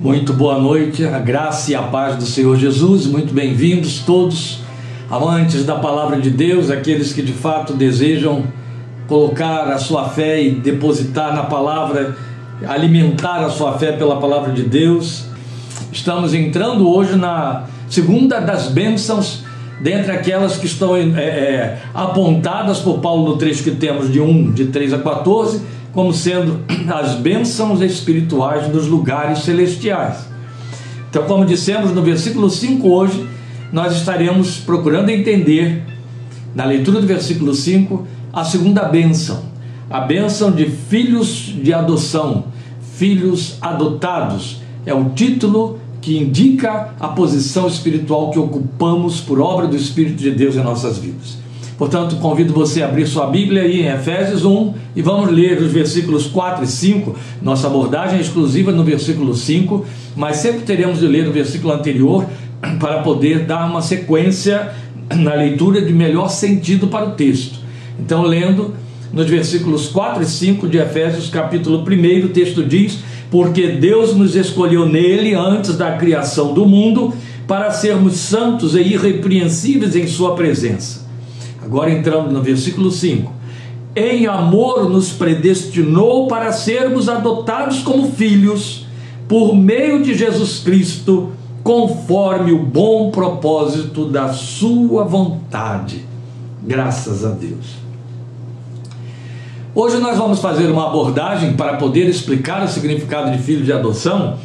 Muito boa noite, a graça e a paz do Senhor Jesus, muito bem-vindos todos, amantes da palavra de Deus, aqueles que de fato desejam colocar a sua fé e depositar na palavra, alimentar a sua fé pela palavra de Deus. Estamos entrando hoje na segunda das bênçãos, dentre aquelas que estão é, é, apontadas por Paulo no trecho que temos de 1, de 3 a 14 como sendo as bênçãos espirituais dos lugares celestiais. Então, como dissemos no versículo 5 hoje, nós estaremos procurando entender, na leitura do versículo 5, a segunda bênção, a bênção de filhos de adoção, filhos adotados. É o título que indica a posição espiritual que ocupamos por obra do Espírito de Deus em nossas vidas. Portanto, convido você a abrir sua Bíblia aí em Efésios 1 e vamos ler os versículos 4 e 5. Nossa abordagem é exclusiva no versículo 5, mas sempre teremos de ler o versículo anterior para poder dar uma sequência na leitura de melhor sentido para o texto. Então, lendo nos versículos 4 e 5 de Efésios, capítulo 1, o texto diz: Porque Deus nos escolheu nele antes da criação do mundo para sermos santos e irrepreensíveis em Sua presença Agora entrando no versículo 5. Em amor nos predestinou para sermos adotados como filhos por meio de Jesus Cristo, conforme o bom propósito da Sua vontade. Graças a Deus. Hoje nós vamos fazer uma abordagem para poder explicar o significado de filho de adoção,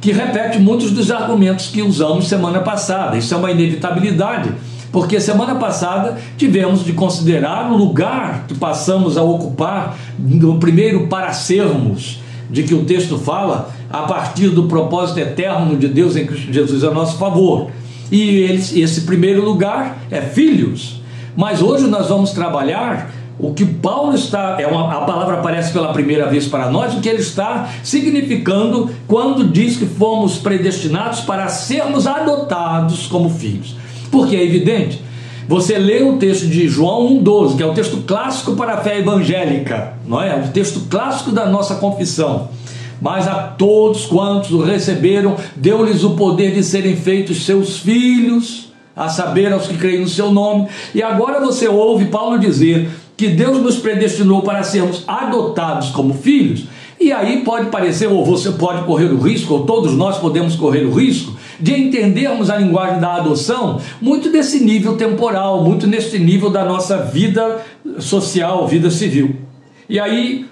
que repete muitos dos argumentos que usamos semana passada. Isso é uma inevitabilidade porque semana passada tivemos de considerar o lugar que passamos a ocupar no primeiro para sermos, de que o texto fala, a partir do propósito eterno de Deus em Cristo Jesus a nosso favor. E esse primeiro lugar é filhos. Mas hoje nós vamos trabalhar o que Paulo está, é uma, a palavra aparece pela primeira vez para nós, o que ele está significando quando diz que fomos predestinados para sermos adotados como filhos. Porque é evidente. Você lê o texto de João 1,12, que é o texto clássico para a fé evangélica, não é? O texto clássico da nossa confissão. Mas a todos quantos o receberam, deu-lhes o poder de serem feitos seus filhos, a saber, aos que creem no seu nome. E agora você ouve Paulo dizer que Deus nos predestinou para sermos adotados como filhos. E aí pode parecer, ou você pode correr o risco, ou todos nós podemos correr o risco, de entendermos a linguagem da adoção muito desse nível temporal, muito nesse nível da nossa vida social, vida civil. E aí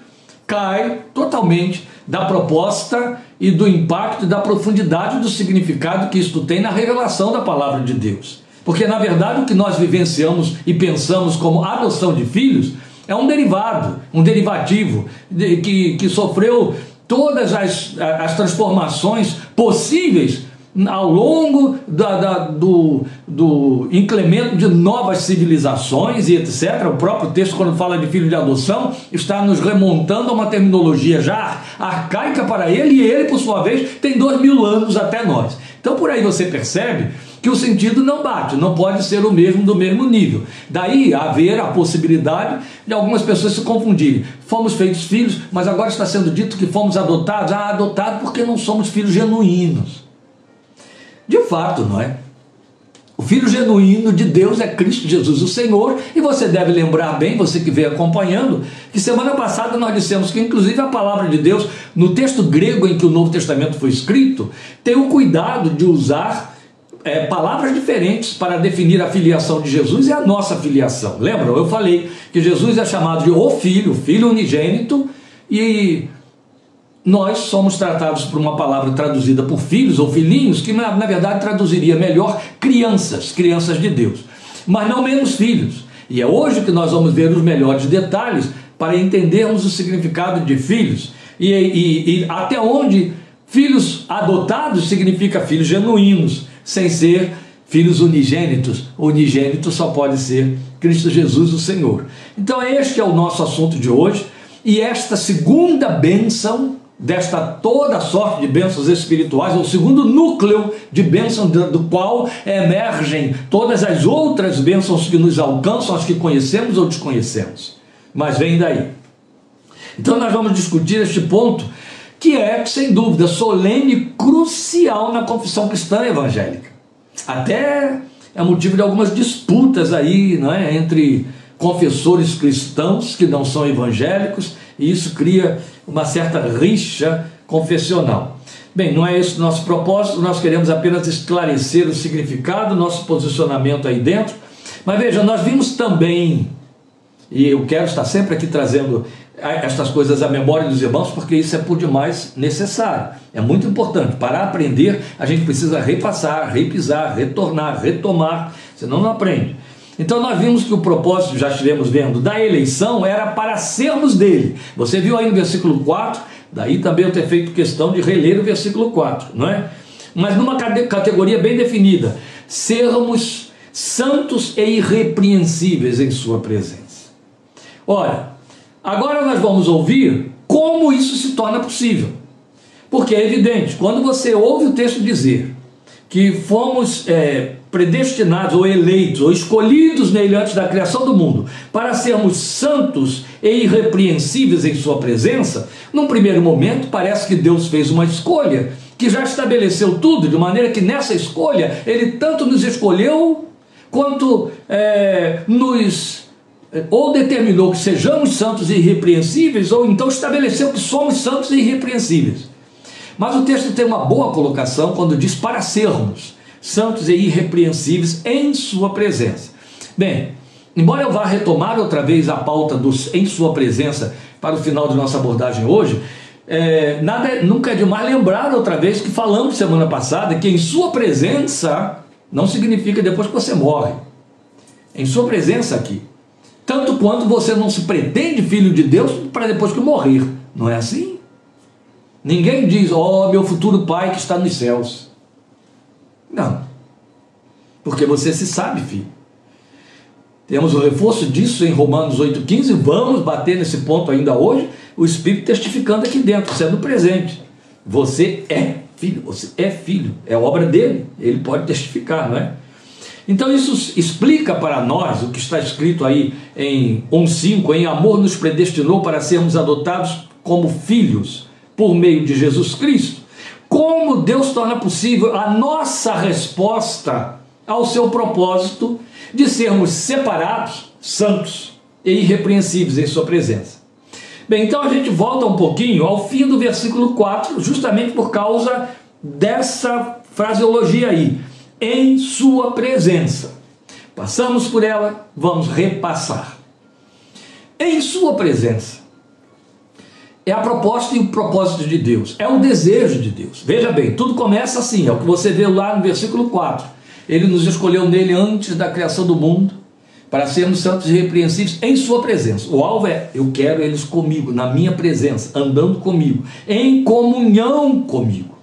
cai totalmente da proposta e do impacto e da profundidade do significado que isto tem na revelação da palavra de Deus. Porque, na verdade, o que nós vivenciamos e pensamos como adoção de filhos é um derivado, um derivativo de, que, que sofreu todas as, as transformações possíveis ao longo da, da, do, do incremento de novas civilizações e etc. O próprio texto, quando fala de filho de adoção, está nos remontando a uma terminologia já arcaica para ele, e ele, por sua vez, tem dois mil anos até nós. Então, por aí você percebe que o sentido não bate, não pode ser o mesmo do mesmo nível. Daí haver a possibilidade de algumas pessoas se confundirem. Fomos feitos filhos, mas agora está sendo dito que fomos adotados. Ah, adotados porque não somos filhos genuínos. De fato, não é? O filho genuíno de Deus é Cristo Jesus, o Senhor, e você deve lembrar bem, você que veio acompanhando, que semana passada nós dissemos que, inclusive, a palavra de Deus, no texto grego em que o Novo Testamento foi escrito, tem o cuidado de usar é, palavras diferentes para definir a filiação de Jesus e a nossa filiação. Lembram? Eu falei que Jesus é chamado de o Filho, Filho unigênito, e nós somos tratados por uma palavra traduzida por filhos ou filhinhos, que na, na verdade traduziria melhor crianças, crianças de Deus, mas não menos filhos. E é hoje que nós vamos ver os melhores detalhes para entendermos o significado de filhos e, e, e até onde filhos adotados significa filhos genuínos, sem ser filhos unigênitos. Unigênito só pode ser Cristo Jesus, o Senhor. Então, este é o nosso assunto de hoje. E esta segunda bênção desta toda sorte de bênçãos espirituais, o segundo núcleo de bênção do qual emergem todas as outras bênçãos que nos alcançam, as que conhecemos ou desconhecemos. Mas vem daí. Então nós vamos discutir este ponto que é, sem dúvida, solene crucial na confissão cristã evangélica. Até é motivo de algumas disputas aí, não é, entre confessores cristãos que não são evangélicos, e isso cria uma certa rixa confessional. Bem, não é esse o nosso propósito, nós queremos apenas esclarecer o significado, nosso posicionamento aí dentro. Mas veja, nós vimos também, e eu quero estar sempre aqui trazendo estas coisas à memória dos irmãos, porque isso é por demais necessário. É muito importante. Para aprender, a gente precisa repassar, repisar, retornar, retomar, senão não aprende. Então nós vimos que o propósito, já estivemos vendo, da eleição era para sermos dele. Você viu aí no versículo 4, daí também eu ter feito questão de reler o versículo 4, não é? Mas numa categoria bem definida, sermos santos e irrepreensíveis em sua presença. Ora, Agora nós vamos ouvir como isso se torna possível. Porque é evidente, quando você ouve o texto dizer que fomos é, predestinados ou eleitos ou escolhidos nele antes da criação do mundo para sermos santos e irrepreensíveis em sua presença, num primeiro momento parece que Deus fez uma escolha que já estabeleceu tudo, de maneira que nessa escolha ele tanto nos escolheu quanto é, nos ou determinou que sejamos santos e irrepreensíveis, ou então estabeleceu que somos santos e irrepreensíveis. Mas o texto tem uma boa colocação quando diz para sermos santos e irrepreensíveis em Sua presença. Bem, embora eu vá retomar outra vez a pauta dos em Sua presença para o final de nossa abordagem hoje, é, nada, nunca é demais lembrar outra vez que falamos semana passada que em Sua presença não significa depois que você morre. Em Sua presença aqui tanto quanto você não se pretende filho de Deus para depois que morrer. Não é assim? Ninguém diz, ó oh, meu futuro pai que está nos céus. Não. Porque você se sabe, filho. Temos o reforço disso em Romanos 8,15. Vamos bater nesse ponto ainda hoje. O Espírito testificando aqui dentro, sendo presente. Você é filho, você é filho, é obra dele. Ele pode testificar, não é? Então isso explica para nós o que está escrito aí em 1:5, em amor nos predestinou para sermos adotados como filhos por meio de Jesus Cristo. Como Deus torna possível a nossa resposta ao seu propósito de sermos separados, santos e irrepreensíveis em sua presença. Bem, então a gente volta um pouquinho ao fim do versículo 4, justamente por causa dessa fraseologia aí em Sua presença. Passamos por ela, vamos repassar. Em Sua presença. É a proposta e o propósito de Deus, é o desejo de Deus. Veja bem, tudo começa assim, é o que você vê lá no versículo 4. Ele nos escolheu nele antes da criação do mundo, para sermos santos e repreensíveis em Sua presença. O alvo é: eu quero eles comigo, na minha presença, andando comigo, em comunhão comigo.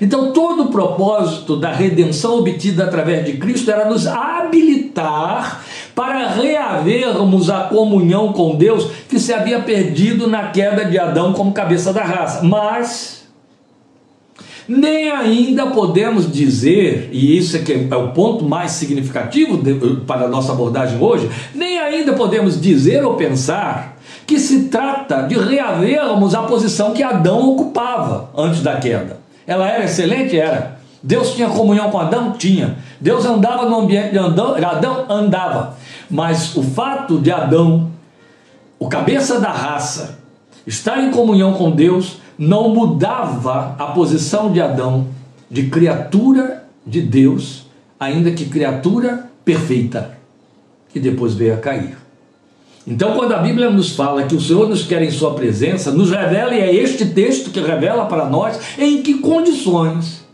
Então, todo o propósito da redenção obtida através de Cristo era nos habilitar para reavermos a comunhão com Deus que se havia perdido na queda de Adão como cabeça da raça. Mas nem ainda podemos dizer, e isso é, que é o ponto mais significativo para a nossa abordagem hoje, nem ainda podemos dizer ou pensar que se trata de reavermos a posição que Adão ocupava antes da queda. Ela era excelente? Era. Deus tinha comunhão com Adão? Tinha. Deus andava no ambiente de Adão? Adão andava. Mas o fato de Adão, o cabeça da raça, estar em comunhão com Deus, não mudava a posição de Adão de criatura de Deus, ainda que criatura perfeita, que depois veio a cair. Então, quando a Bíblia nos fala que o Senhor nos quer em Sua presença, nos revela, e é este texto que revela para nós em que condições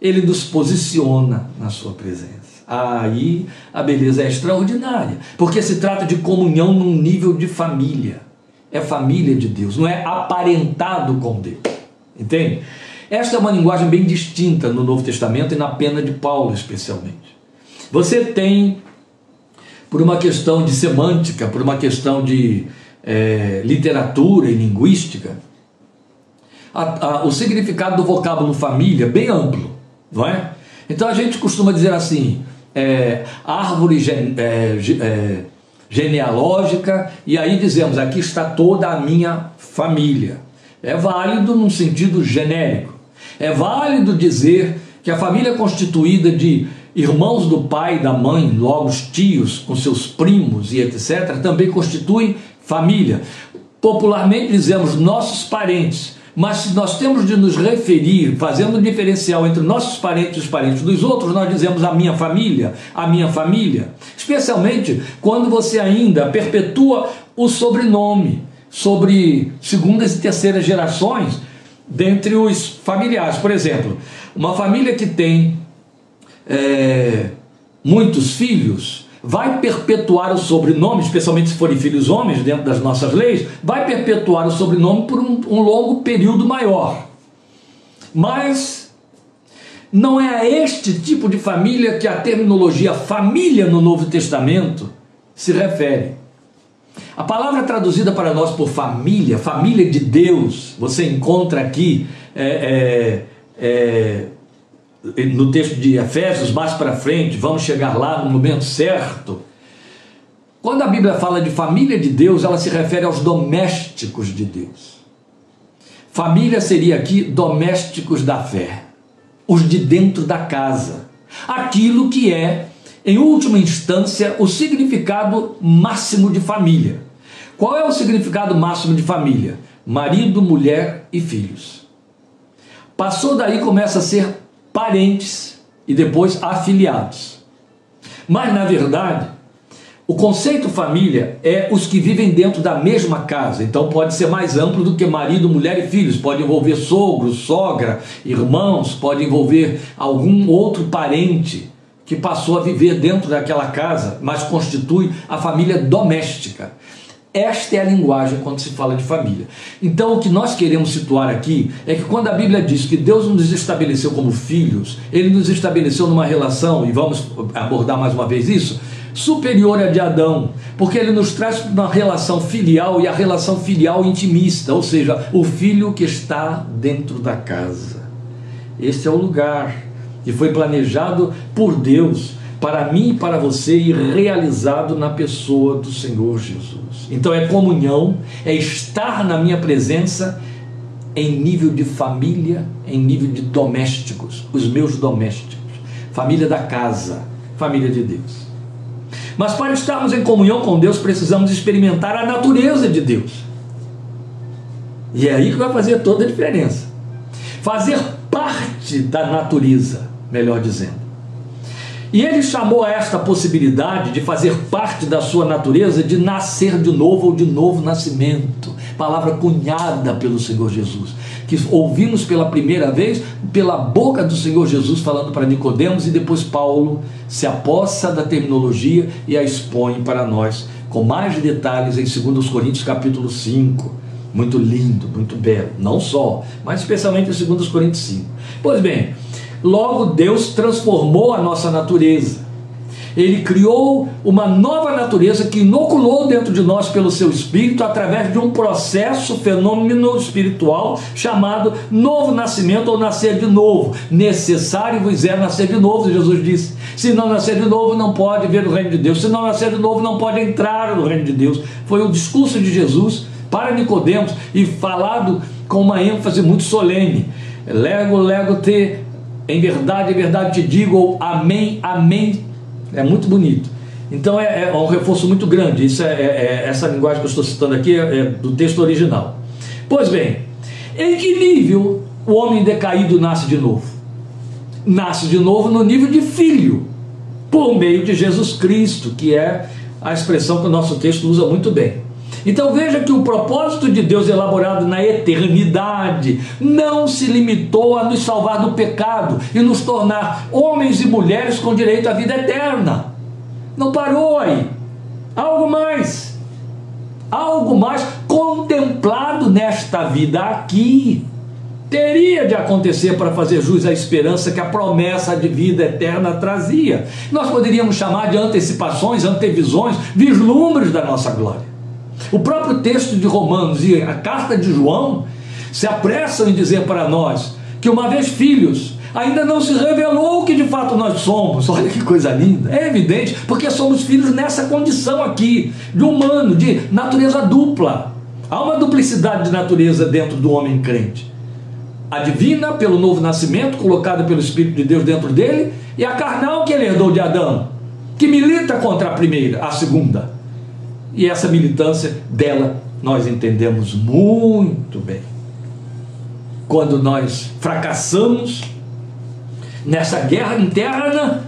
Ele nos posiciona na Sua presença. Aí a beleza é extraordinária, porque se trata de comunhão num nível de família. É família de Deus, não é aparentado com Deus. Entende? Esta é uma linguagem bem distinta no Novo Testamento e na pena de Paulo, especialmente. Você tem por uma questão de semântica, por uma questão de é, literatura e linguística, a, a, o significado do vocábulo família é bem amplo, não é? Então a gente costuma dizer assim, é, árvore gen, é, é, genealógica, e aí dizemos, aqui está toda a minha família. É válido num sentido genérico. É válido dizer que a família é constituída de irmãos do pai e da mãe, logo os tios, com seus primos e etc., também constitui família. Popularmente dizemos nossos parentes, mas se nós temos de nos referir, fazendo um diferencial entre nossos parentes e os parentes dos outros, nós dizemos a minha família, a minha família. Especialmente quando você ainda perpetua o sobrenome sobre segundas e terceiras gerações dentre os familiares. Por exemplo, uma família que tem é, muitos filhos vai perpetuar o sobrenome, especialmente se forem filhos homens, dentro das nossas leis, vai perpetuar o sobrenome por um, um longo período maior. Mas não é a este tipo de família que a terminologia família no Novo Testamento se refere. A palavra traduzida para nós por família, família de Deus, você encontra aqui é, é, é no texto de Efésios, mais para frente, vamos chegar lá no momento certo. Quando a Bíblia fala de família de Deus, ela se refere aos domésticos de Deus. Família seria aqui domésticos da fé, os de dentro da casa, aquilo que é, em última instância, o significado máximo de família. Qual é o significado máximo de família? Marido, mulher e filhos. Passou daí começa a ser parentes e depois afiliados. Mas, na verdade, o conceito família é os que vivem dentro da mesma casa, então pode ser mais amplo do que marido, mulher e filhos, pode envolver sogro, sogra, irmãos, pode envolver algum outro parente que passou a viver dentro daquela casa, mas constitui a família doméstica. Esta é a linguagem quando se fala de família. Então, o que nós queremos situar aqui é que quando a Bíblia diz que Deus nos estabeleceu como filhos, Ele nos estabeleceu numa relação, e vamos abordar mais uma vez isso, superior à de Adão, porque Ele nos traz uma relação filial e a relação filial intimista, ou seja, o filho que está dentro da casa. Este é o lugar que foi planejado por Deus para mim e para você e realizado na pessoa do Senhor Jesus. Então é comunhão, é estar na minha presença em nível de família, em nível de domésticos, os meus domésticos, família da casa, família de Deus. Mas para estarmos em comunhão com Deus, precisamos experimentar a natureza de Deus. E é aí que vai fazer toda a diferença. Fazer parte da natureza, melhor dizendo. E ele chamou esta possibilidade de fazer parte da sua natureza de nascer de novo ou de novo nascimento. Palavra cunhada pelo Senhor Jesus, que ouvimos pela primeira vez pela boca do Senhor Jesus falando para Nicodemos e depois Paulo se apossa da terminologia e a expõe para nós com mais detalhes em 2 Coríntios capítulo 5. Muito lindo, muito belo, não só, mas especialmente em 2 Coríntios 5. Pois bem, Logo, Deus transformou a nossa natureza. Ele criou uma nova natureza que inoculou dentro de nós pelo seu espírito através de um processo, fenômeno espiritual chamado novo nascimento ou nascer de novo. Necessário vos é nascer de novo, Jesus disse. Se não nascer de novo, não pode ver o reino de Deus. Se não nascer de novo, não pode entrar no reino de Deus. Foi o discurso de Jesus para Nicodemos e falado com uma ênfase muito solene. Lego, lego te em verdade, em verdade te digo, ou amém, amém. É muito bonito. Então é, é um reforço muito grande. Isso é, é, é essa linguagem que eu estou citando aqui é, é do texto original. Pois bem, em que nível o homem decaído nasce de novo? Nasce de novo no nível de filho, por meio de Jesus Cristo, que é a expressão que o nosso texto usa muito bem. Então veja que o propósito de Deus elaborado na eternidade não se limitou a nos salvar do pecado e nos tornar homens e mulheres com direito à vida eterna. Não parou aí. Algo mais. Algo mais contemplado nesta vida aqui teria de acontecer para fazer jus à esperança que a promessa de vida eterna trazia. Nós poderíamos chamar de antecipações, antevisões, vislumbres da nossa glória. O próprio texto de Romanos e a carta de João se apressam em dizer para nós que, uma vez filhos, ainda não se revelou o que de fato nós somos. Olha que coisa linda. É evidente, porque somos filhos nessa condição aqui, de humano, de natureza dupla. Há uma duplicidade de natureza dentro do homem crente. A divina, pelo novo nascimento, colocada pelo Espírito de Deus dentro dele, e a carnal que ele herdou de Adão, que milita contra a primeira, a segunda. E essa militância dela nós entendemos muito bem. Quando nós fracassamos nessa guerra interna,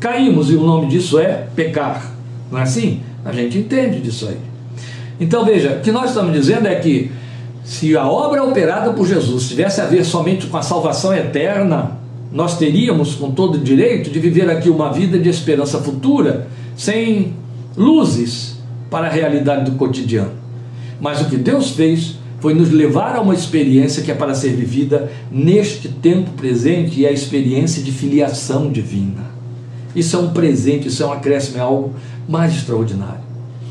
caímos, e o nome disso é pecar. Não é assim? A gente entende disso aí. Então veja, o que nós estamos dizendo é que se a obra operada por Jesus tivesse a ver somente com a salvação eterna, nós teríamos com todo o direito de viver aqui uma vida de esperança futura, sem luzes para a realidade do cotidiano. Mas o que Deus fez foi nos levar a uma experiência que é para ser vivida neste tempo presente e é a experiência de filiação divina. Isso é um presente, isso é um acréscimo, é algo mais extraordinário.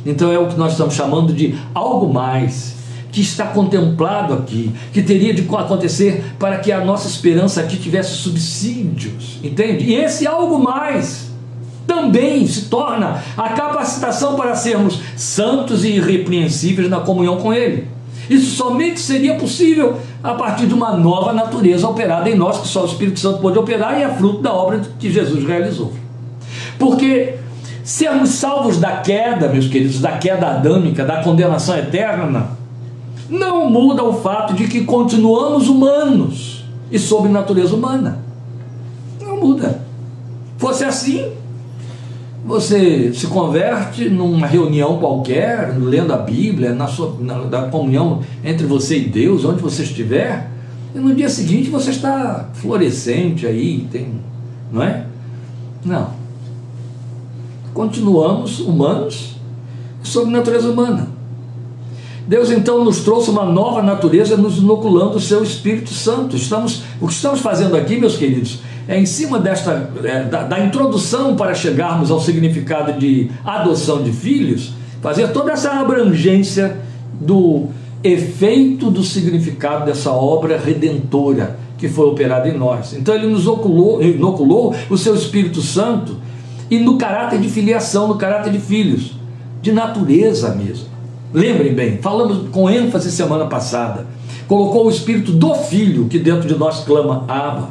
Então é o que nós estamos chamando de algo mais, que está contemplado aqui, que teria de acontecer para que a nossa esperança aqui tivesse subsídios, entende? E esse algo mais também se torna a capacitação para sermos santos e irrepreensíveis na comunhão com Ele. Isso somente seria possível a partir de uma nova natureza operada em nós, que só o Espírito Santo pode operar e é fruto da obra que Jesus realizou. Porque sermos salvos da queda, meus queridos, da queda adâmica, da condenação eterna, não muda o fato de que continuamos humanos e sob natureza humana. Não muda. Fosse assim, você se converte numa reunião qualquer, lendo a Bíblia, na sua na, da comunhão entre você e Deus, onde você estiver, e no dia seguinte você está florescente aí, tem, não é? Não. Continuamos humanos sob natureza humana. Deus então nos trouxe uma nova natureza, nos inoculando o seu Espírito Santo. Estamos, o que estamos fazendo aqui, meus queridos, é em cima desta é, da, da introdução para chegarmos ao significado de adoção de filhos, fazer toda essa abrangência do efeito do significado dessa obra redentora que foi operada em nós. Então ele nos oculou, inoculou o seu Espírito Santo e no caráter de filiação, no caráter de filhos, de natureza mesmo. Lembrem bem, falamos com ênfase semana passada. Colocou o espírito do filho que dentro de nós clama Abba.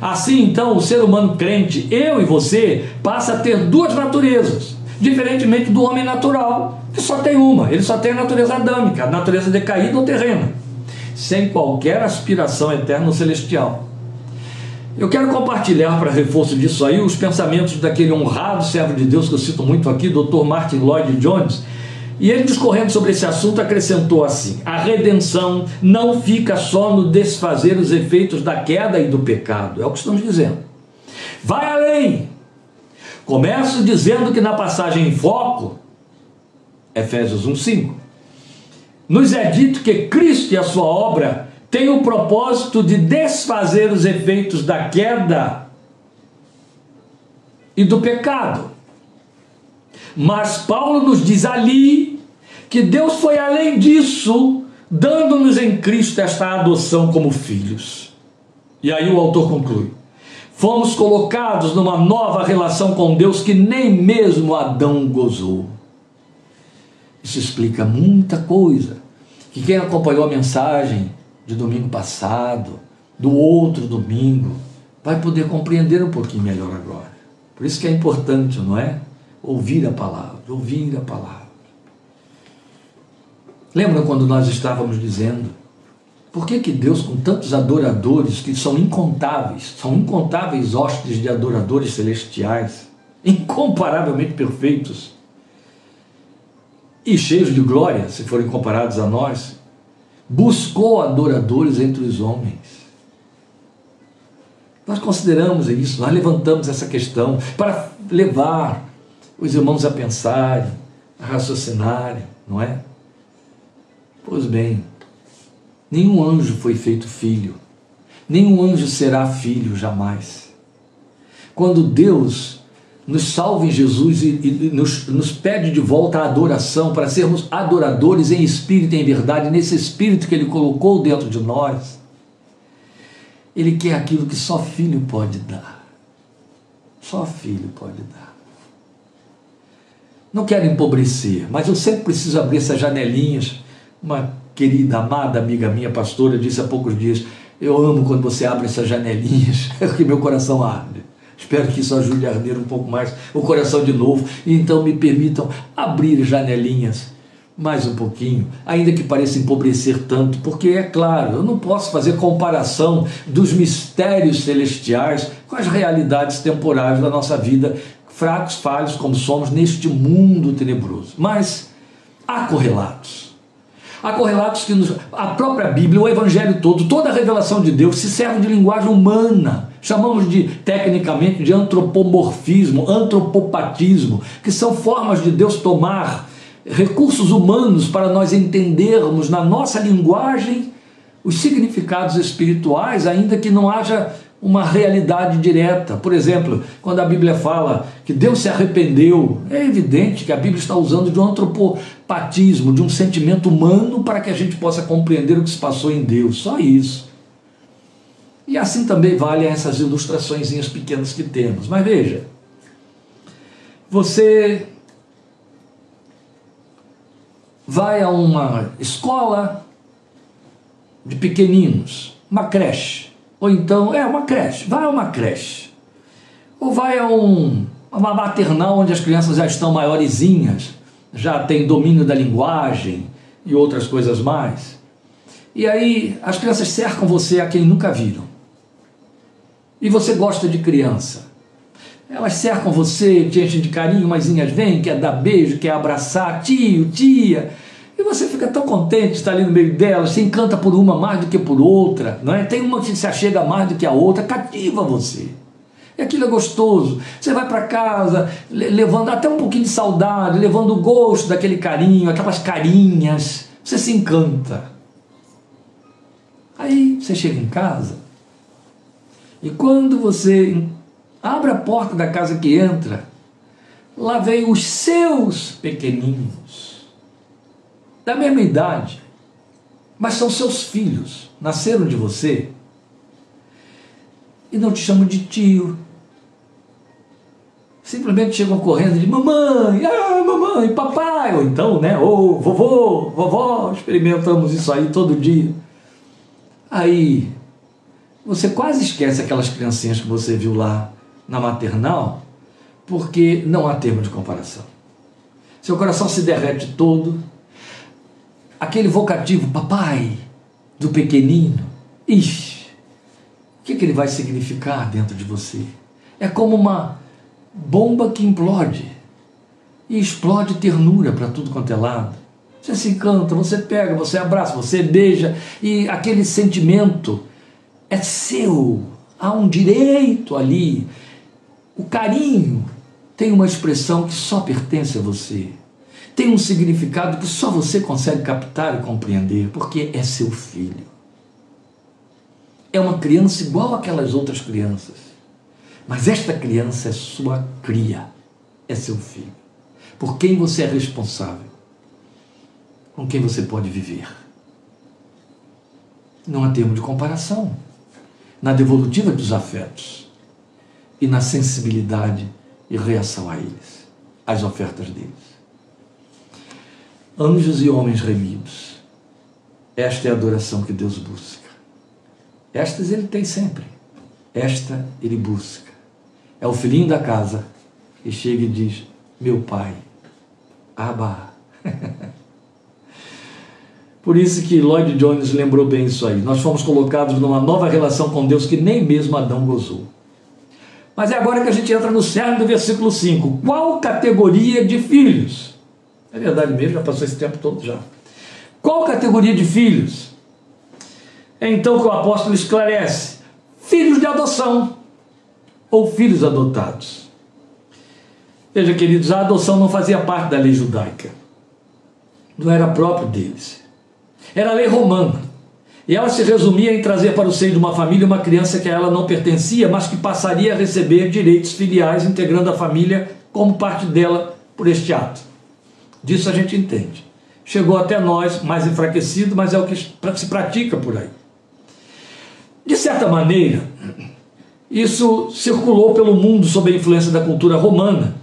Assim, então, o ser humano crente, eu e você, passa a ter duas naturezas, diferentemente do homem natural, que só tem uma, ele só tem a natureza adâmica, a natureza decaída ou terrena, sem qualquer aspiração eterna ou celestial. Eu quero compartilhar para reforço disso aí os pensamentos daquele honrado servo de Deus que eu cito muito aqui, Dr. Martin Lloyd Jones, e ele, discorrendo sobre esse assunto, acrescentou assim: a redenção não fica só no desfazer os efeitos da queda e do pecado, é o que estamos dizendo. Vai além. Começo dizendo que na passagem em foco, Efésios 1,5, nos é dito que Cristo e a sua obra têm o propósito de desfazer os efeitos da queda e do pecado. Mas Paulo nos diz ali que Deus foi além disso, dando-nos em Cristo esta adoção como filhos. E aí o autor conclui: fomos colocados numa nova relação com Deus que nem mesmo Adão gozou. Isso explica muita coisa. Que quem acompanhou a mensagem de domingo passado, do outro domingo, vai poder compreender um pouquinho melhor agora. Por isso que é importante, não é? Ouvir a palavra, ouvir a palavra. Lembra quando nós estávamos dizendo por que, que Deus, com tantos adoradores que são incontáveis, são incontáveis hóspedes de adoradores celestiais, incomparavelmente perfeitos e cheios de glória, se forem comparados a nós, buscou adoradores entre os homens? Nós consideramos isso, nós levantamos essa questão para levar os irmãos a pensarem, a raciocinarem, não é? Pois bem, nenhum anjo foi feito filho, nenhum anjo será filho jamais. Quando Deus nos salva em Jesus e, e nos, nos, pede de volta a adoração, para sermos adoradores em espírito e em verdade, nesse espírito que Ele colocou dentro de nós, Ele quer aquilo que só filho pode dar. Só filho pode dar. Não quero empobrecer, mas eu sempre preciso abrir essas janelinhas Uma querida, amada amiga minha, pastora, disse há poucos dias: Eu amo quando você abre essas janelinhas, é que meu coração arde. Espero que isso ajude a arder um pouco mais o coração de novo então me permitam abrir janelinhas mais um pouquinho, ainda que pareça empobrecer tanto, porque é claro, eu não posso fazer comparação dos mistérios celestiais com as realidades temporais da nossa vida, fracos, falhos como somos neste mundo tenebroso. Mas há correlatos. Há correlatos que nos, a própria Bíblia, o Evangelho todo, toda a revelação de Deus se serve de linguagem humana. Chamamos de, tecnicamente, de antropomorfismo, antropopatismo, que são formas de Deus tomar recursos humanos para nós entendermos na nossa linguagem os significados espirituais, ainda que não haja uma realidade direta. Por exemplo, quando a Bíblia fala que Deus se arrependeu, é evidente que a Bíblia está usando de um antropopatismo, de um sentimento humano para que a gente possa compreender o que se passou em Deus. Só isso. E assim também vale essas ilustrações pequenas que temos. Mas veja, você vai a uma escola de pequeninos, uma creche, ou então, é uma creche, vai a uma creche, ou vai a um, uma maternal onde as crianças já estão maiorzinhas, já têm domínio da linguagem e outras coisas mais. E aí as crianças cercam você a quem nunca viram. E você gosta de criança. Elas cercam você, te enchem de carinho, maisinhas vem, quer dar beijo, quer abraçar, tio, tia. E você fica tão contente de estar ali no meio delas, se encanta por uma mais do que por outra, não é? Tem uma que se achega mais do que a outra, cativa você. E aquilo é gostoso. Você vai para casa levando até um pouquinho de saudade, levando o gosto daquele carinho, aquelas carinhas. Você se encanta. Aí você chega em casa e quando você Abre a porta da casa que entra. Lá vem os seus pequeninos, da mesma idade, mas são seus filhos, nasceram de você. E não te chamam de tio. Simplesmente chegam correndo de mamãe, ah, mamãe, papai, ou então, né, ou vovô, vovó, experimentamos isso aí todo dia. Aí, você quase esquece aquelas criancinhas que você viu lá na maternal, porque não há termo de comparação. Seu coração se derrete todo. Aquele vocativo, papai, do pequenino, ixi, o que, que ele vai significar dentro de você? É como uma bomba que implode e explode ternura para tudo quanto é lado. Você se encanta, você pega, você abraça, você beija e aquele sentimento é seu. Há um direito ali o carinho tem uma expressão que só pertence a você. Tem um significado que só você consegue captar e compreender, porque é seu filho. É uma criança igual aquelas outras crianças. Mas esta criança é sua cria, é seu filho. Por quem você é responsável, com quem você pode viver. Não há termo de comparação na devolutiva dos afetos e na sensibilidade e reação a eles, às ofertas deles. Anjos e homens remidos. Esta é a adoração que Deus busca. Estas ele tem sempre. Esta ele busca. É o filhinho da casa que chega e diz: Meu pai, Abba. Por isso que Lloyd Jones lembrou bem isso aí. Nós fomos colocados numa nova relação com Deus que nem mesmo Adão gozou. Mas é agora que a gente entra no cerne do versículo 5. Qual categoria de filhos? É verdade mesmo, já passou esse tempo todo já. Qual categoria de filhos? É então que o apóstolo esclarece: filhos de adoção ou filhos adotados. Veja, queridos, a adoção não fazia parte da lei judaica. Não era próprio deles. Era a lei romana. E ela se resumia em trazer para o seio de uma família uma criança que a ela não pertencia, mas que passaria a receber direitos filiais, integrando a família como parte dela por este ato. Disso a gente entende. Chegou até nós mais enfraquecido, mas é o que se pratica por aí. De certa maneira, isso circulou pelo mundo sob a influência da cultura romana.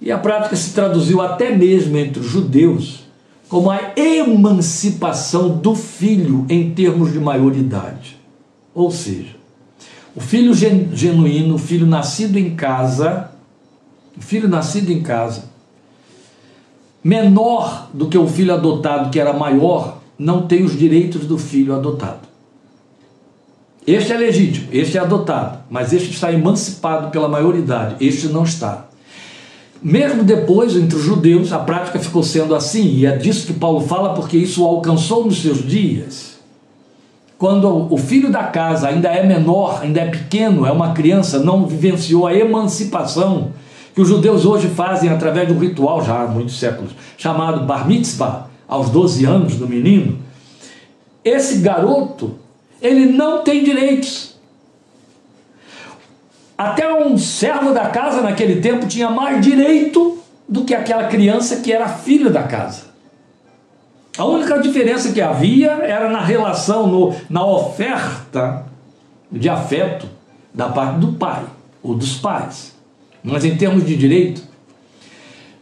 E a prática se traduziu até mesmo entre os judeus como a emancipação do filho em termos de maioridade. Ou seja, o filho genuíno, o filho nascido em casa, o filho nascido em casa, menor do que o filho adotado, que era maior, não tem os direitos do filho adotado. Este é legítimo, este é adotado, mas este está emancipado pela maioridade, este não está. Mesmo depois, entre os judeus, a prática ficou sendo assim, e é disso que Paulo fala, porque isso alcançou nos seus dias. Quando o filho da casa ainda é menor, ainda é pequeno, é uma criança, não vivenciou a emancipação que os judeus hoje fazem através de um ritual, já há muitos séculos, chamado Bar Mitzvah, aos 12 anos do menino, esse garoto, ele não tem direitos. Até um servo da casa naquele tempo tinha mais direito do que aquela criança que era filho da casa. A única diferença que havia era na relação, no, na oferta de afeto da parte do pai ou dos pais. Mas em termos de direito,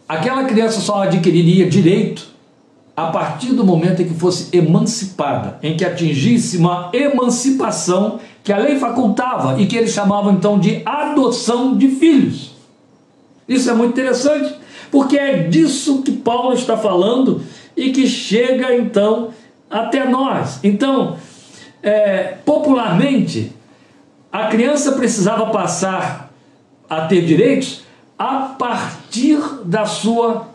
aquela criança só adquiriria direito a partir do momento em que fosse emancipada, em que atingisse uma emancipação que a lei facultava e que eles chamavam então de adoção de filhos. Isso é muito interessante, porque é disso que Paulo está falando e que chega então até nós. Então, é, popularmente, a criança precisava passar a ter direitos a partir da sua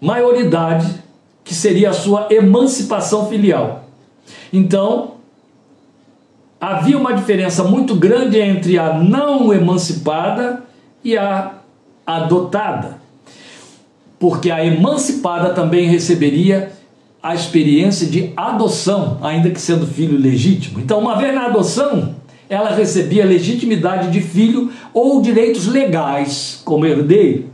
maioridade, que seria a sua emancipação filial. Então, havia uma diferença muito grande entre a não emancipada e a adotada porque a emancipada também receberia a experiência de adoção, ainda que sendo filho legítimo. Então, uma vez na adoção, ela recebia legitimidade de filho ou direitos legais como herdeiro.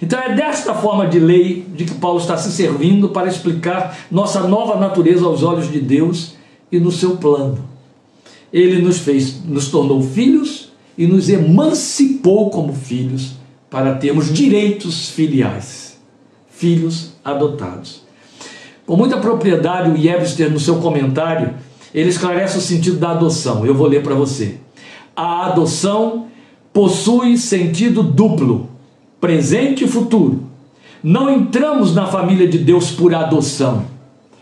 Então é desta forma de lei de que Paulo está se servindo para explicar nossa nova natureza aos olhos de Deus e no seu plano. Ele nos fez, nos tornou filhos e nos emancipou como filhos para termos direitos filiais filhos adotados. Com muita propriedade, o Webster, no seu comentário, ele esclarece o sentido da adoção. Eu vou ler para você. A adoção possui sentido duplo, presente e futuro. Não entramos na família de Deus por adoção,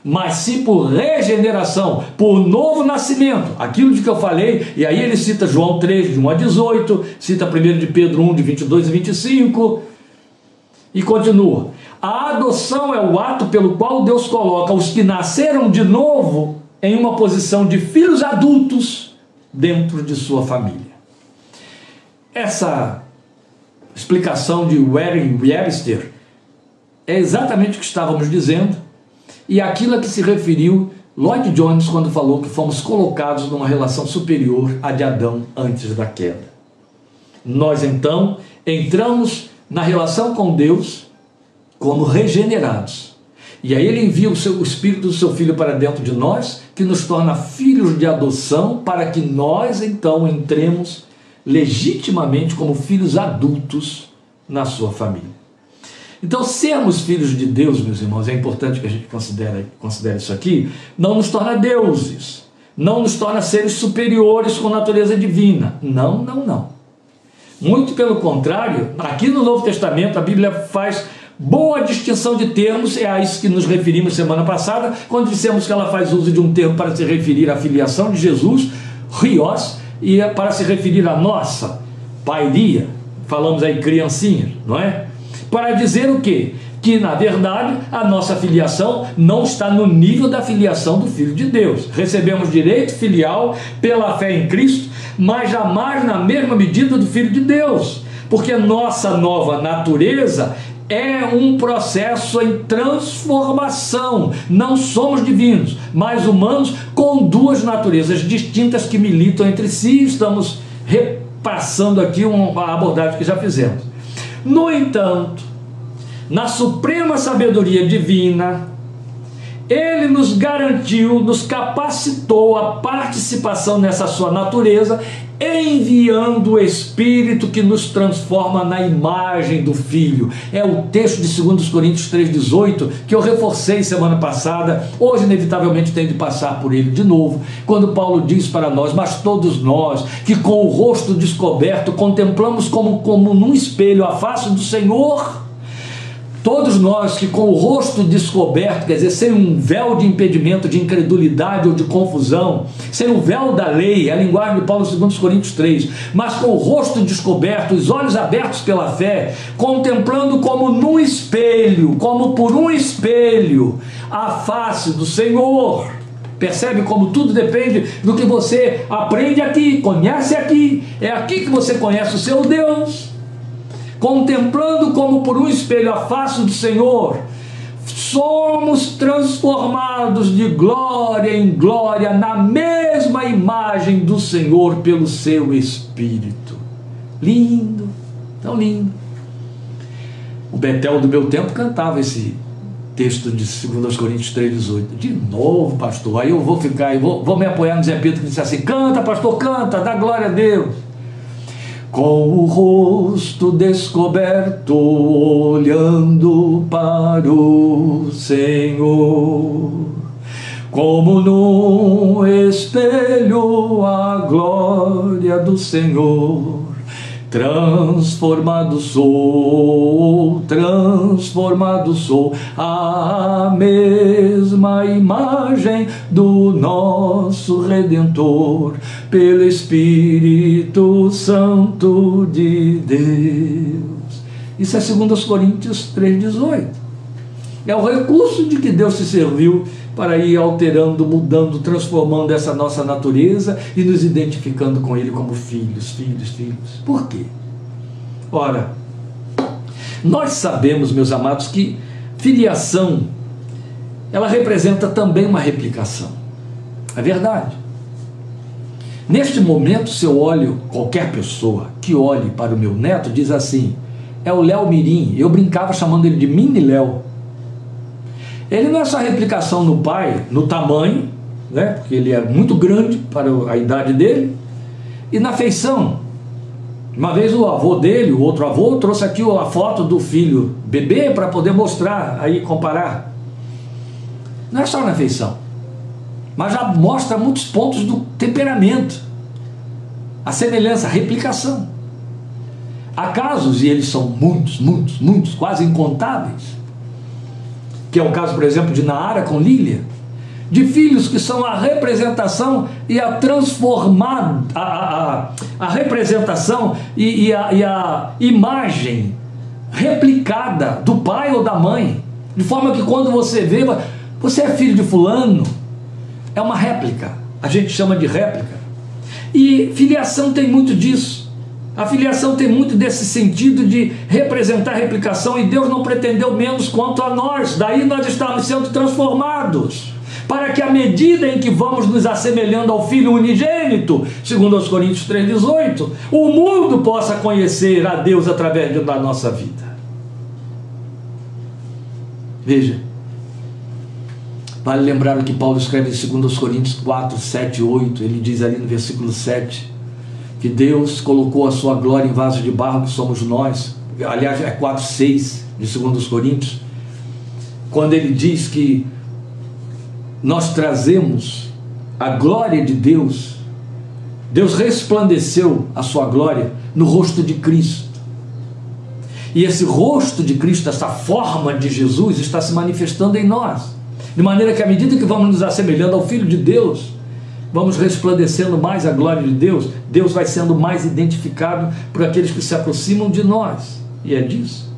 mas sim por regeneração, por novo nascimento. Aquilo de que eu falei, e aí ele cita João 3, de 1 a 18, cita 1 de Pedro 1, de 22 a 25, e continua. A adoção é o ato pelo qual Deus coloca os que nasceram de novo em uma posição de filhos adultos dentro de sua família. Essa explicação de Warren Webster é exatamente o que estávamos dizendo e aquilo a que se referiu Lloyd Jones quando falou que fomos colocados numa relação superior à de Adão antes da queda. Nós então entramos na relação com Deus como regenerados. E aí ele envia o, seu, o Espírito do seu Filho para dentro de nós, que nos torna filhos de adoção, para que nós então entremos legitimamente como filhos adultos na sua família. Então, sermos filhos de Deus, meus irmãos, é importante que a gente considere, considere isso aqui, não nos torna deuses, não nos torna seres superiores com natureza divina. Não, não, não. Muito pelo contrário, aqui no Novo Testamento a Bíblia faz Boa distinção de termos é a isso que nos referimos semana passada, quando dissemos que ela faz uso de um termo para se referir à filiação de Jesus, rios, e é para se referir à nossa, pairia, falamos aí criancinhas, não é? Para dizer o quê? Que na verdade a nossa filiação não está no nível da filiação do Filho de Deus. Recebemos direito filial pela fé em Cristo, mas jamais na mesma medida do Filho de Deus porque nossa nova natureza é um processo em transformação. Não somos divinos, mas humanos com duas naturezas distintas que militam entre si. Estamos repassando aqui uma abordagem que já fizemos. No entanto, na suprema sabedoria divina, ele nos garantiu, nos capacitou a participação nessa sua natureza enviando o Espírito que nos transforma na imagem do Filho. É o texto de 2 Coríntios 3,18 que eu reforcei semana passada. Hoje, inevitavelmente, tenho de passar por ele de novo, quando Paulo diz para nós: Mas todos nós que com o rosto descoberto contemplamos como, como num espelho a face do Senhor Todos nós que com o rosto descoberto, quer dizer, sem um véu de impedimento, de incredulidade ou de confusão, sem o véu da lei, a linguagem de Paulo 2 Coríntios 3, mas com o rosto descoberto, os olhos abertos pela fé, contemplando como num espelho, como por um espelho, a face do Senhor. Percebe como tudo depende do que você aprende aqui, conhece aqui. É aqui que você conhece o seu Deus contemplando como por um espelho a face do Senhor, somos transformados de glória em glória na mesma imagem do Senhor pelo seu Espírito. Lindo, tão lindo. O Betel do meu tempo cantava esse texto de 2 Coríntios 3,18. De novo, pastor, aí eu vou ficar, eu vou, vou me apoiar no Zé Pedro que disse assim: canta, pastor, canta, dá glória a Deus com o rosto descoberto, olhando para o Senhor, como num espelho a glória do Senhor Transformado sou, transformado sou, a mesma imagem do nosso Redentor, pelo Espírito Santo de Deus. Isso é 2 Coríntios 3,18. É o recurso de que Deus se serviu para ir alterando, mudando, transformando essa nossa natureza e nos identificando com Ele como filhos, filhos, filhos. Por quê? Ora, nós sabemos, meus amados, que filiação ela representa também uma replicação. É verdade. Neste momento, se eu olho qualquer pessoa que olhe para o meu neto, diz assim: é o Léo Mirim. Eu brincava chamando ele de Mini Léo. Ele não é só replicação no pai, no tamanho, né? porque ele é muito grande para a idade dele, e na feição. Uma vez o avô dele, o outro avô, trouxe aqui a foto do filho bebê para poder mostrar, aí comparar. Não é só na feição, mas já mostra muitos pontos do temperamento, a semelhança, a replicação. Há casos, e eles são muitos, muitos, muitos, quase incontáveis, que é o caso, por exemplo, de Naara com Lília, de filhos que são a representação e a transformada, a, a, a, representação e, e, a, e a imagem replicada do pai ou da mãe, de forma que quando você vê, você é filho de fulano, é uma réplica, a gente chama de réplica. E filiação tem muito disso. A filiação tem muito desse sentido de representar replicação e Deus não pretendeu menos quanto a nós. Daí nós estamos sendo transformados. Para que à medida em que vamos nos assemelhando ao Filho unigênito, segundo os Coríntios 3,18, o mundo possa conhecer a Deus através da nossa vida. Veja, vale lembrar o que Paulo escreve em 2 Coríntios 4, 7 e 8, ele diz ali no versículo 7, que Deus colocou a sua glória em vaso de barro, que somos nós. Aliás, é 4,6 de 2 Coríntios, quando ele diz que nós trazemos a glória de Deus, Deus resplandeceu a sua glória no rosto de Cristo. E esse rosto de Cristo, essa forma de Jesus, está se manifestando em nós. De maneira que, à medida que vamos nos assemelhando ao Filho de Deus, vamos resplandecendo mais a glória de Deus, Deus vai sendo mais identificado por aqueles que se aproximam de nós. E é disso.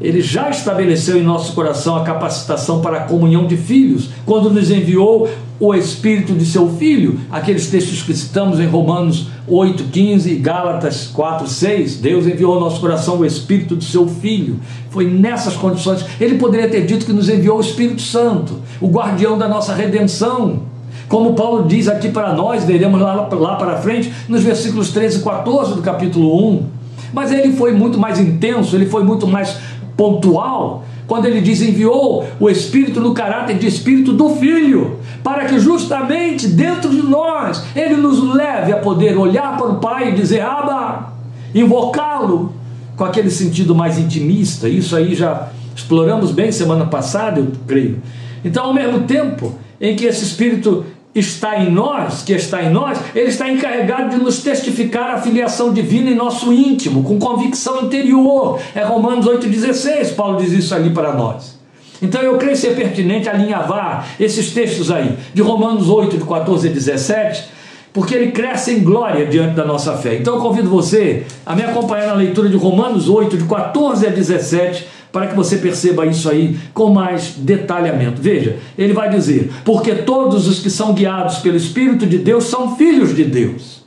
Ele já estabeleceu em nosso coração a capacitação para a comunhão de filhos, quando nos enviou o Espírito de seu Filho, aqueles textos que citamos em Romanos 8, 15 e Gálatas 4, 6. Deus enviou ao nosso coração o Espírito de seu Filho. Foi nessas condições. Ele poderia ter dito que nos enviou o Espírito Santo, o guardião da nossa redenção como Paulo diz aqui para nós, veremos lá, lá para frente, nos versículos 13 e 14 do capítulo 1. Mas ele foi muito mais intenso, ele foi muito mais pontual, quando ele diz enviou o Espírito no caráter de Espírito do Filho, para que justamente dentro de nós ele nos leve a poder olhar para o Pai e dizer: Abba, invocá-lo com aquele sentido mais intimista. Isso aí já exploramos bem semana passada, eu creio. Então, ao mesmo tempo em que esse Espírito está em nós, que está em nós, ele está encarregado de nos testificar a filiação divina em nosso íntimo, com convicção interior. É Romanos 8,16, Paulo diz isso ali para nós. Então eu creio ser pertinente alinhavar esses textos aí, de Romanos 8, de 14 a 17, porque ele cresce em glória diante da nossa fé. Então eu convido você a me acompanhar na leitura de Romanos 8, de 14 a 17, para que você perceba isso aí com mais detalhamento. Veja, ele vai dizer: porque todos os que são guiados pelo Espírito de Deus são filhos de Deus.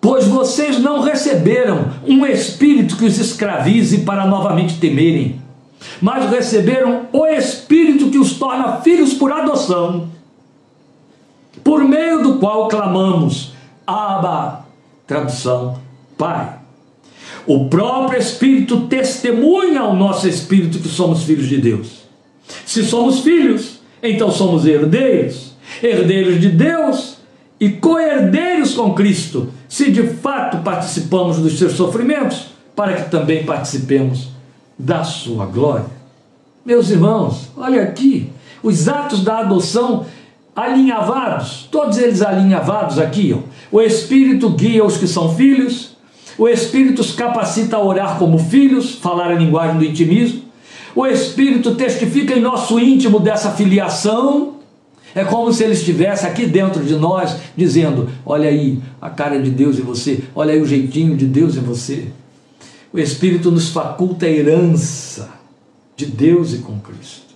Pois vocês não receberam um espírito que os escravize para novamente temerem, mas receberam o espírito que os torna filhos por adoção, por meio do qual clamamos: Abba, tradução, Pai. O próprio Espírito testemunha ao nosso espírito que somos filhos de Deus. Se somos filhos, então somos herdeiros, herdeiros de Deus e co-herdeiros com Cristo, se de fato participamos dos seus sofrimentos, para que também participemos da sua glória. Meus irmãos, olha aqui, os atos da adoção alinhavados, todos eles alinhavados aqui. Ó. O Espírito guia os que são filhos, o Espírito os capacita a orar como filhos, falar a linguagem do intimismo. O Espírito testifica em nosso íntimo dessa filiação. É como se ele estivesse aqui dentro de nós, dizendo: Olha aí a cara de Deus em você, olha aí o jeitinho de Deus em você. O Espírito nos faculta a herança de Deus e com Cristo.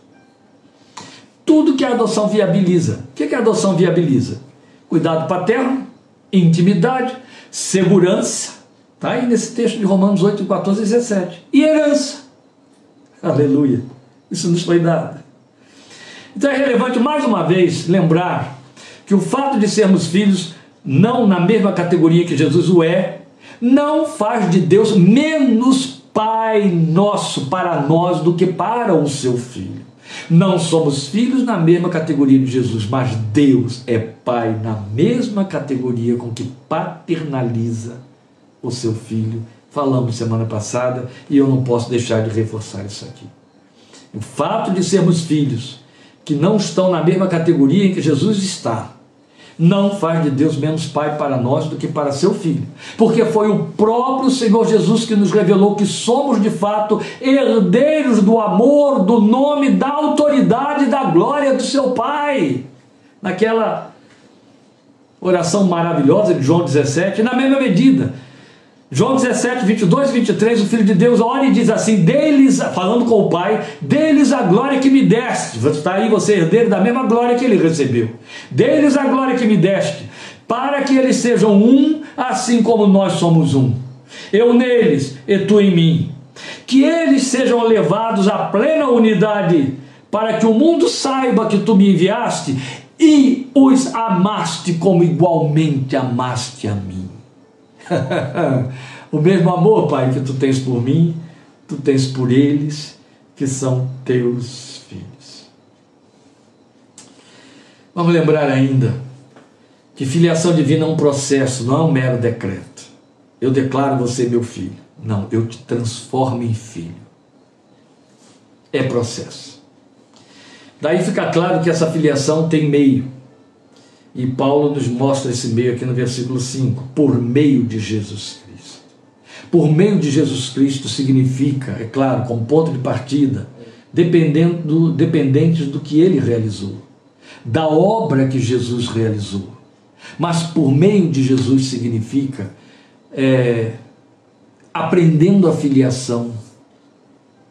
Tudo que a adoção viabiliza. O que a adoção viabiliza? Cuidado paterno, intimidade, segurança, Está aí nesse texto de Romanos 8, 14 e 17. E herança. Aleluia. Isso nos foi dado. Então é relevante mais uma vez lembrar que o fato de sermos filhos, não na mesma categoria que Jesus o é, não faz de Deus menos Pai nosso para nós do que para o seu filho. Não somos filhos na mesma categoria de Jesus, mas Deus é Pai na mesma categoria com que paternaliza o seu filho. Falamos semana passada e eu não posso deixar de reforçar isso aqui. O fato de sermos filhos que não estão na mesma categoria em que Jesus está, não faz de Deus menos pai para nós do que para seu filho, porque foi o próprio Senhor Jesus que nos revelou que somos de fato herdeiros do amor, do nome, da autoridade, da glória do seu Pai. Naquela oração maravilhosa de João 17, na mesma medida, João 17, 22 e 23, o Filho de Deus ora e diz assim: deles, falando com o Pai, deles a glória que me deste. Está aí você herdeiro da mesma glória que ele recebeu. Deles a glória que me deste, para que eles sejam um, assim como nós somos um. Eu neles e tu em mim. Que eles sejam levados à plena unidade, para que o mundo saiba que tu me enviaste e os amaste como igualmente amaste a mim. o mesmo amor, Pai, que tu tens por mim, tu tens por eles, que são teus filhos. Vamos lembrar ainda que filiação divina é um processo, não é um mero decreto. Eu declaro você meu filho. Não, eu te transformo em filho. É processo. Daí fica claro que essa filiação tem meio. E Paulo nos mostra esse meio aqui no versículo 5, por meio de Jesus Cristo. Por meio de Jesus Cristo significa, é claro, como ponto de partida, dependendo, dependentes do que ele realizou, da obra que Jesus realizou. Mas por meio de Jesus significa é, aprendendo a filiação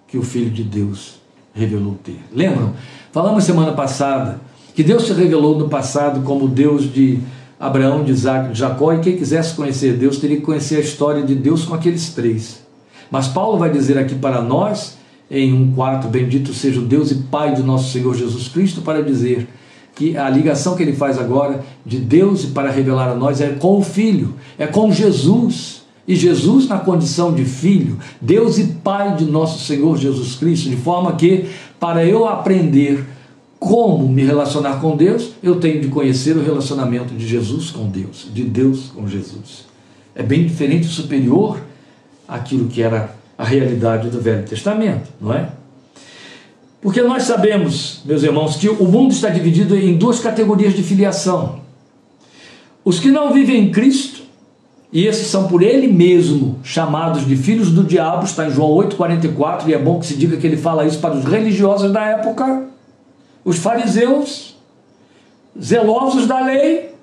que o Filho de Deus revelou ter. Lembram? Falamos semana passada que Deus se revelou no passado como Deus de Abraão, de Isaac, de Jacó, e quem quisesse conhecer Deus teria que conhecer a história de Deus com aqueles três. Mas Paulo vai dizer aqui para nós, em 1,4, bendito seja o Deus e Pai de nosso Senhor Jesus Cristo, para dizer que a ligação que ele faz agora de Deus e para revelar a nós é com o Filho, é com Jesus. E Jesus, na condição de filho, Deus e Pai de nosso Senhor Jesus Cristo, de forma que, para eu aprender como me relacionar com Deus, eu tenho de conhecer o relacionamento de Jesus com Deus, de Deus com Jesus. É bem diferente e superior àquilo que era a realidade do Velho Testamento, não é? Porque nós sabemos, meus irmãos, que o mundo está dividido em duas categorias de filiação. Os que não vivem em Cristo, e esses são por ele mesmo chamados de filhos do diabo, está em João 8,44, e é bom que se diga que ele fala isso para os religiosos da época, os fariseus, zelosos da lei.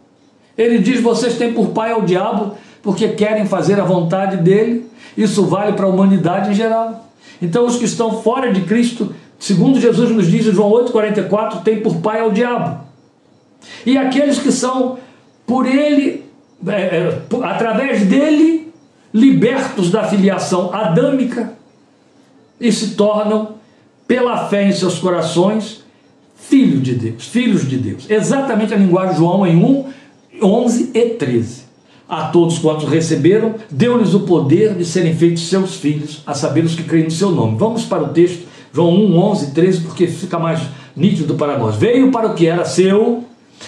Ele diz: vocês têm por pai ao diabo, porque querem fazer a vontade dele. Isso vale para a humanidade em geral. Então, os que estão fora de Cristo, segundo Jesus nos diz em João 8,44, têm por pai ao diabo. E aqueles que são por ele, é, é, através dele, libertos da filiação adâmica e se tornam, pela fé em seus corações, filhos de Deus, filhos de Deus. Exatamente a linguagem de João em 1, 11 e 13. A todos quantos receberam, deu-lhes o poder de serem feitos seus filhos, a saber os que creem no seu nome. Vamos para o texto, João 1, 11 e 13, porque fica mais nítido para nós. Veio para o que era seu,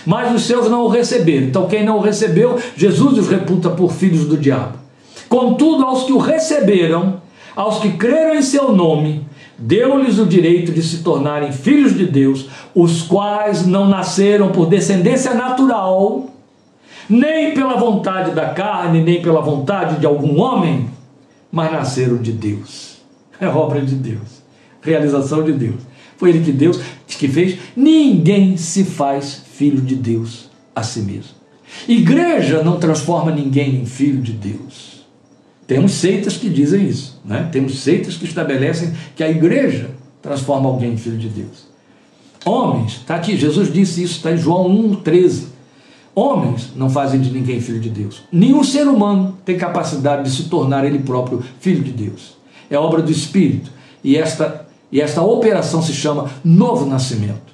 mas os seus não o receberam. Então, quem não o recebeu, Jesus os reputa por filhos do diabo. Contudo, aos que o receberam, aos que creram em seu nome, deu-lhes o direito de se tornarem filhos de Deus, os quais não nasceram por descendência natural, nem pela vontade da carne, nem pela vontade de algum homem, mas nasceram de Deus. É obra de Deus, realização de Deus. Foi Ele que Deus que fez. Ninguém se faz filho de Deus a si mesmo. Igreja não transforma ninguém em filho de Deus. Temos seitas que dizem isso, né? Temos seitas que estabelecem que a igreja transforma alguém em filho de Deus. Homens, está aqui, Jesus disse isso, está em João 1,13. Homens não fazem de ninguém filho de Deus. Nenhum ser humano tem capacidade de se tornar ele próprio filho de Deus. É obra do Espírito. E esta, e esta operação se chama novo nascimento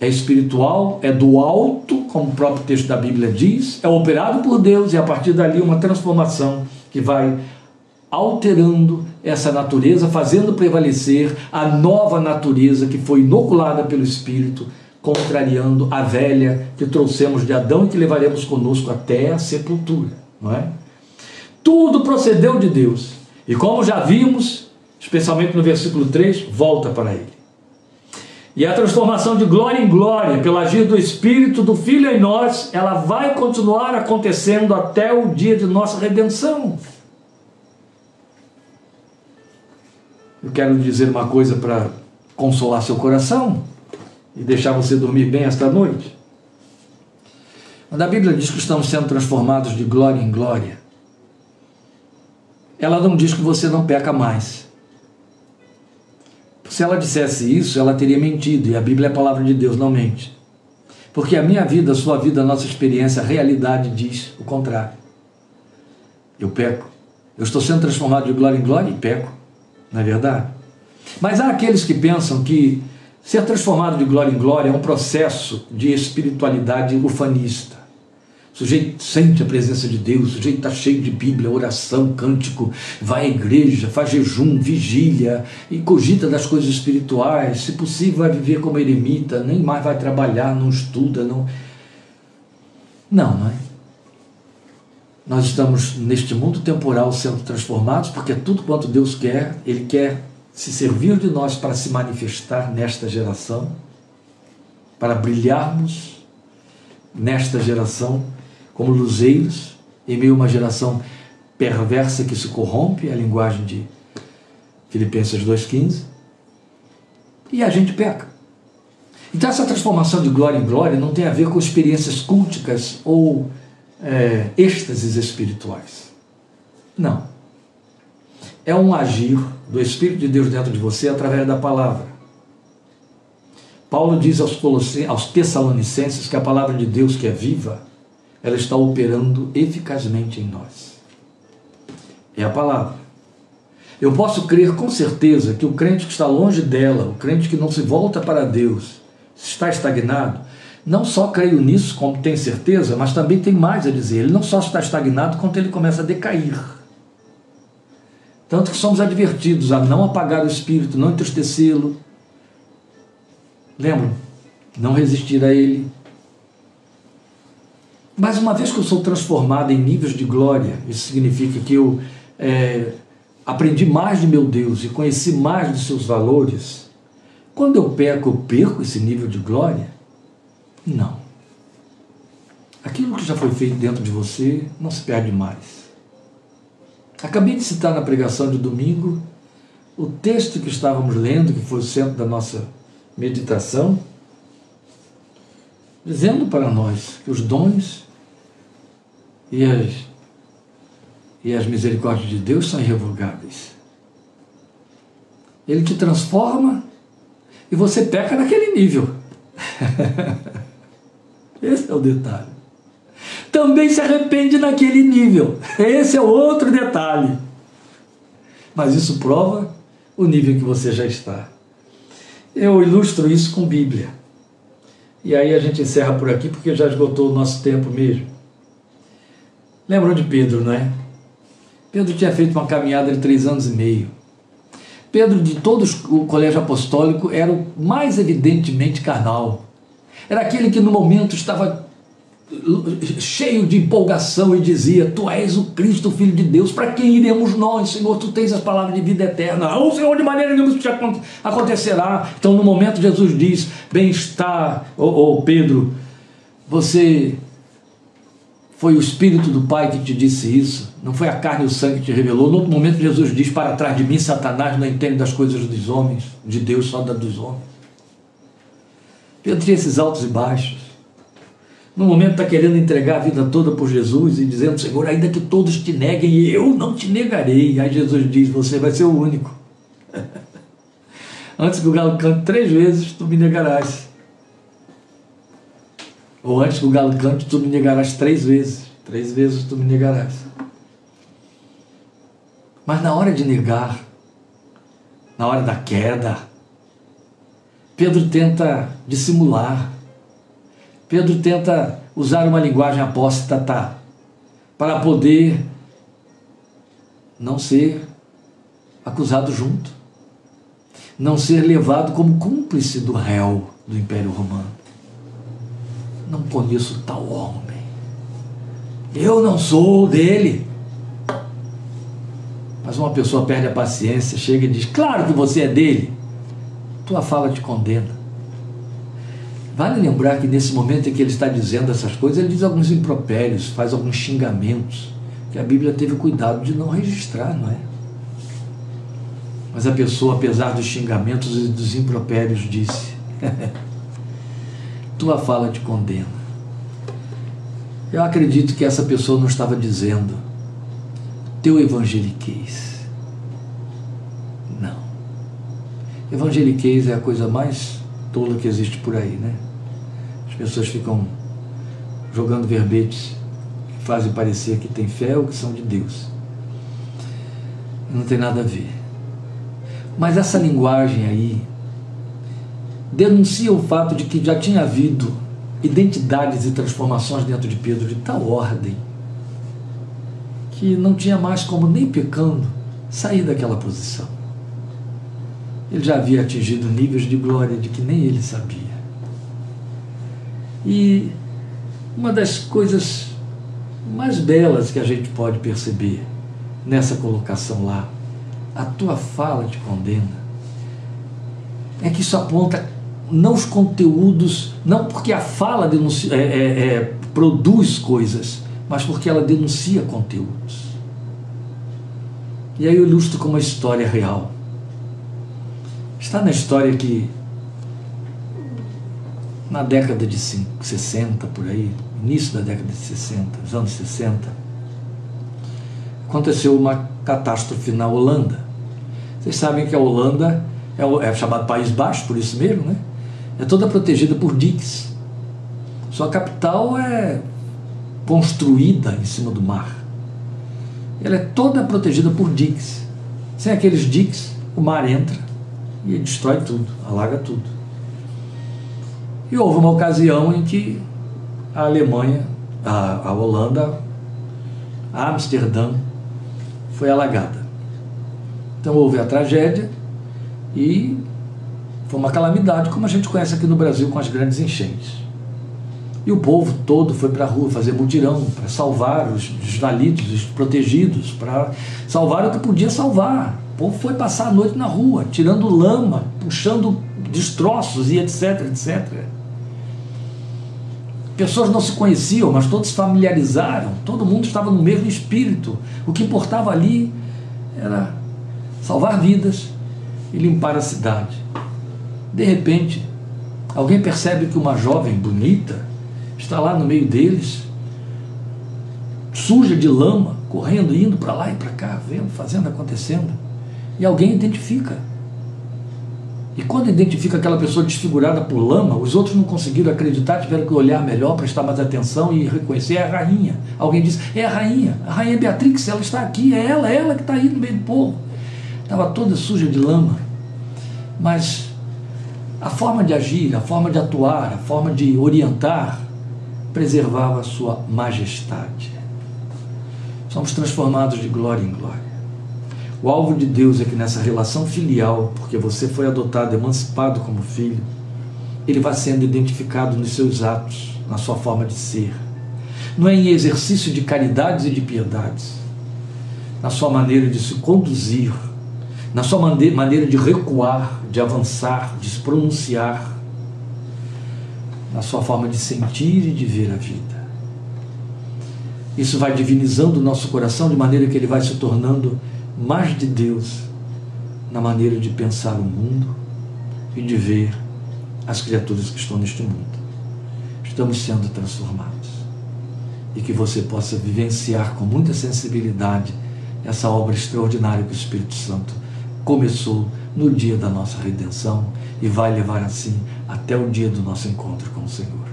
é espiritual, é do alto, como o próprio texto da Bíblia diz, é operado por Deus e a partir dali uma transformação que vai alterando essa natureza, fazendo prevalecer a nova natureza que foi inoculada pelo Espírito, contrariando a velha que trouxemos de Adão e que levaremos conosco até a sepultura, não é? Tudo procedeu de Deus. E como já vimos, especialmente no versículo 3, volta para ele. E a transformação de glória em glória, pelo agir do Espírito do Filho em nós, ela vai continuar acontecendo até o dia de nossa redenção. Eu quero dizer uma coisa para consolar seu coração e deixar você dormir bem esta noite. Quando a Bíblia diz que estamos sendo transformados de glória em glória, ela não diz que você não peca mais. Se ela dissesse isso, ela teria mentido, e a Bíblia é a palavra de Deus, não mente. Porque a minha vida, a sua vida, a nossa experiência, a realidade diz o contrário. Eu peco. Eu estou sendo transformado de glória em glória e peco. Não é verdade? Mas há aqueles que pensam que ser transformado de glória em glória é um processo de espiritualidade ufanista. Sujeito sente a presença de Deus, o sujeito está cheio de Bíblia, oração, cântico, vai à igreja, faz jejum, vigília e cogita das coisas espirituais. Se possível, vai viver como eremita, nem mais vai trabalhar, não estuda, não. Não, não é? Nós estamos neste mundo temporal sendo transformados porque é tudo quanto Deus quer, Ele quer se servir de nós para se manifestar nesta geração, para brilharmos nesta geração como luzeiros em meio a uma geração perversa que se corrompe, a linguagem de Filipenses 2,15, e a gente peca. Então, essa transformação de glória em glória não tem a ver com experiências culticas ou é, êxtases espirituais. Não. É um agir do Espírito de Deus dentro de você através da palavra. Paulo diz aos, aos Tessalonicenses que a palavra de Deus, que é viva, ela está operando eficazmente em nós. É a palavra. Eu posso crer com certeza que o crente que está longe dela, o crente que não se volta para Deus, está estagnado. Não só creio nisso, como tem certeza, mas também tem mais a dizer. Ele não só está estagnado, quanto ele começa a decair. Tanto que somos advertidos a não apagar o espírito, não entristecê-lo, Lembram? Não resistir a ele. Mas uma vez que eu sou transformado em níveis de glória, isso significa que eu é, aprendi mais de meu Deus e conheci mais de seus valores. Quando eu peco, eu perco esse nível de glória? Não. Aquilo que já foi feito dentro de você não se perde mais. Acabei de citar na pregação de domingo o texto que estávamos lendo, que foi o centro da nossa meditação, dizendo para nós que os dons e as, e as misericórdias de Deus são irrevogáveis. Ele te transforma e você peca naquele nível. Esse é o detalhe. Também se arrepende naquele nível. Esse é outro detalhe. Mas isso prova o nível que você já está. Eu ilustro isso com Bíblia. E aí a gente encerra por aqui porque já esgotou o nosso tempo mesmo. Lembram de Pedro, não é? Pedro tinha feito uma caminhada de três anos e meio. Pedro, de todos o colégio apostólico, era o mais evidentemente carnal. Era aquele que no momento estava cheio de empolgação e dizia: Tu és o Cristo, Filho de Deus, para quem iremos nós, Senhor? Tu tens as palavras de vida eterna. O Senhor, de maneira nenhuma isso acontecerá. Então, no momento, Jesus diz: Bem-estar, ô, ô Pedro, você foi o Espírito do Pai que te disse isso, não foi a carne e o sangue que te revelou. No outro momento, Jesus diz: Para trás de mim, Satanás não entende das coisas dos homens, de Deus só das dos homens. Pedro tinha esses altos e baixos. No momento está querendo entregar a vida toda por Jesus e dizendo, Senhor, ainda que todos te neguem, eu não te negarei. Aí Jesus diz, você vai ser o único. antes que o galo cante três vezes, tu me negarás. Ou antes que o galo cante, tu me negarás três vezes. Três vezes tu me negarás. Mas na hora de negar, na hora da queda, Pedro tenta dissimular Pedro tenta usar uma linguagem apóstata para poder não ser acusado junto, não ser levado como cúmplice do réu do Império Romano. Não conheço tal homem. Eu não sou dele. Mas uma pessoa perde a paciência, chega e diz: Claro que você é dele. Tua fala te condena. Vale lembrar que nesse momento em que ele está dizendo essas coisas, ele diz alguns impropérios, faz alguns xingamentos, que a Bíblia teve cuidado de não registrar, não é? Mas a pessoa, apesar dos xingamentos e dos impropérios, disse: Tua fala te condena. Eu acredito que essa pessoa não estava dizendo teu evangeliquez. Não. Evangeliquez é a coisa mais tola que existe por aí, né? pessoas ficam jogando verbetes que fazem parecer que tem fé ou que são de Deus. Não tem nada a ver. Mas essa linguagem aí denuncia o fato de que já tinha havido identidades e transformações dentro de Pedro de tal ordem que não tinha mais como nem pecando sair daquela posição. Ele já havia atingido níveis de glória de que nem ele sabia. E uma das coisas mais belas que a gente pode perceber nessa colocação lá, a tua fala te condena, é que isso aponta não os conteúdos, não porque a fala denuncia, é, é, é, produz coisas, mas porque ela denuncia conteúdos. E aí eu ilustro com uma história real. Está na história que na década de 60, por aí, início da década de 60, os anos 60, aconteceu uma catástrofe na Holanda. Vocês sabem que a Holanda é, é chamado País Baixo, por isso mesmo, né? É toda protegida por diques. Sua capital é construída em cima do mar. Ela é toda protegida por diques. Sem aqueles diques, o mar entra e destrói tudo, alaga tudo. E houve uma ocasião em que a Alemanha, a, a Holanda, a Amsterdã foi alagada. Então houve a tragédia e Foi uma calamidade, como a gente conhece aqui no Brasil com as grandes enchentes. E o povo todo foi para a rua fazer mutirão para salvar os desvalidos, os protegidos, para salvar o que podia salvar. O povo foi passar a noite na rua, tirando lama, puxando destroços e etc, etc. Pessoas não se conheciam, mas todos se familiarizaram, todo mundo estava no mesmo espírito. O que importava ali era salvar vidas e limpar a cidade. De repente, alguém percebe que uma jovem bonita está lá no meio deles, suja de lama, correndo, indo para lá e para cá, vendo, fazendo, acontecendo. E alguém identifica. E quando identifica aquela pessoa desfigurada por lama, os outros não conseguiram acreditar, tiveram que olhar melhor, prestar mais atenção e reconhecer. É a rainha. Alguém disse: É a rainha, a rainha Beatrix, ela está aqui, é ela, é ela que está aí no meio do povo. Estava toda suja de lama. Mas a forma de agir, a forma de atuar, a forma de orientar, preservava a sua majestade. Somos transformados de glória em glória. O alvo de Deus é que nessa relação filial, porque você foi adotado, emancipado como filho, ele vai sendo identificado nos seus atos, na sua forma de ser. Não é em exercício de caridades e de piedades, na sua maneira de se conduzir, na sua maneira de recuar, de avançar, de se pronunciar, na sua forma de sentir e de ver a vida. Isso vai divinizando o nosso coração de maneira que ele vai se tornando mais de Deus na maneira de pensar o mundo e de ver as criaturas que estão neste mundo. Estamos sendo transformados. E que você possa vivenciar com muita sensibilidade essa obra extraordinária que o Espírito Santo começou no dia da nossa redenção e vai levar assim até o dia do nosso encontro com o Senhor.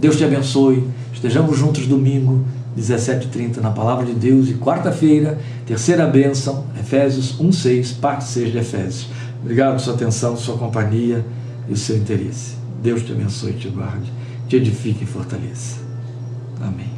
Deus te abençoe. Estejamos juntos domingo, 17h30, na Palavra de Deus. E quarta-feira, terceira bênção, Efésios 1,6, parte 6 de Efésios. Obrigado pela sua atenção, sua companhia e o seu interesse. Deus te abençoe te guarde, te edifique e fortaleça. Amém.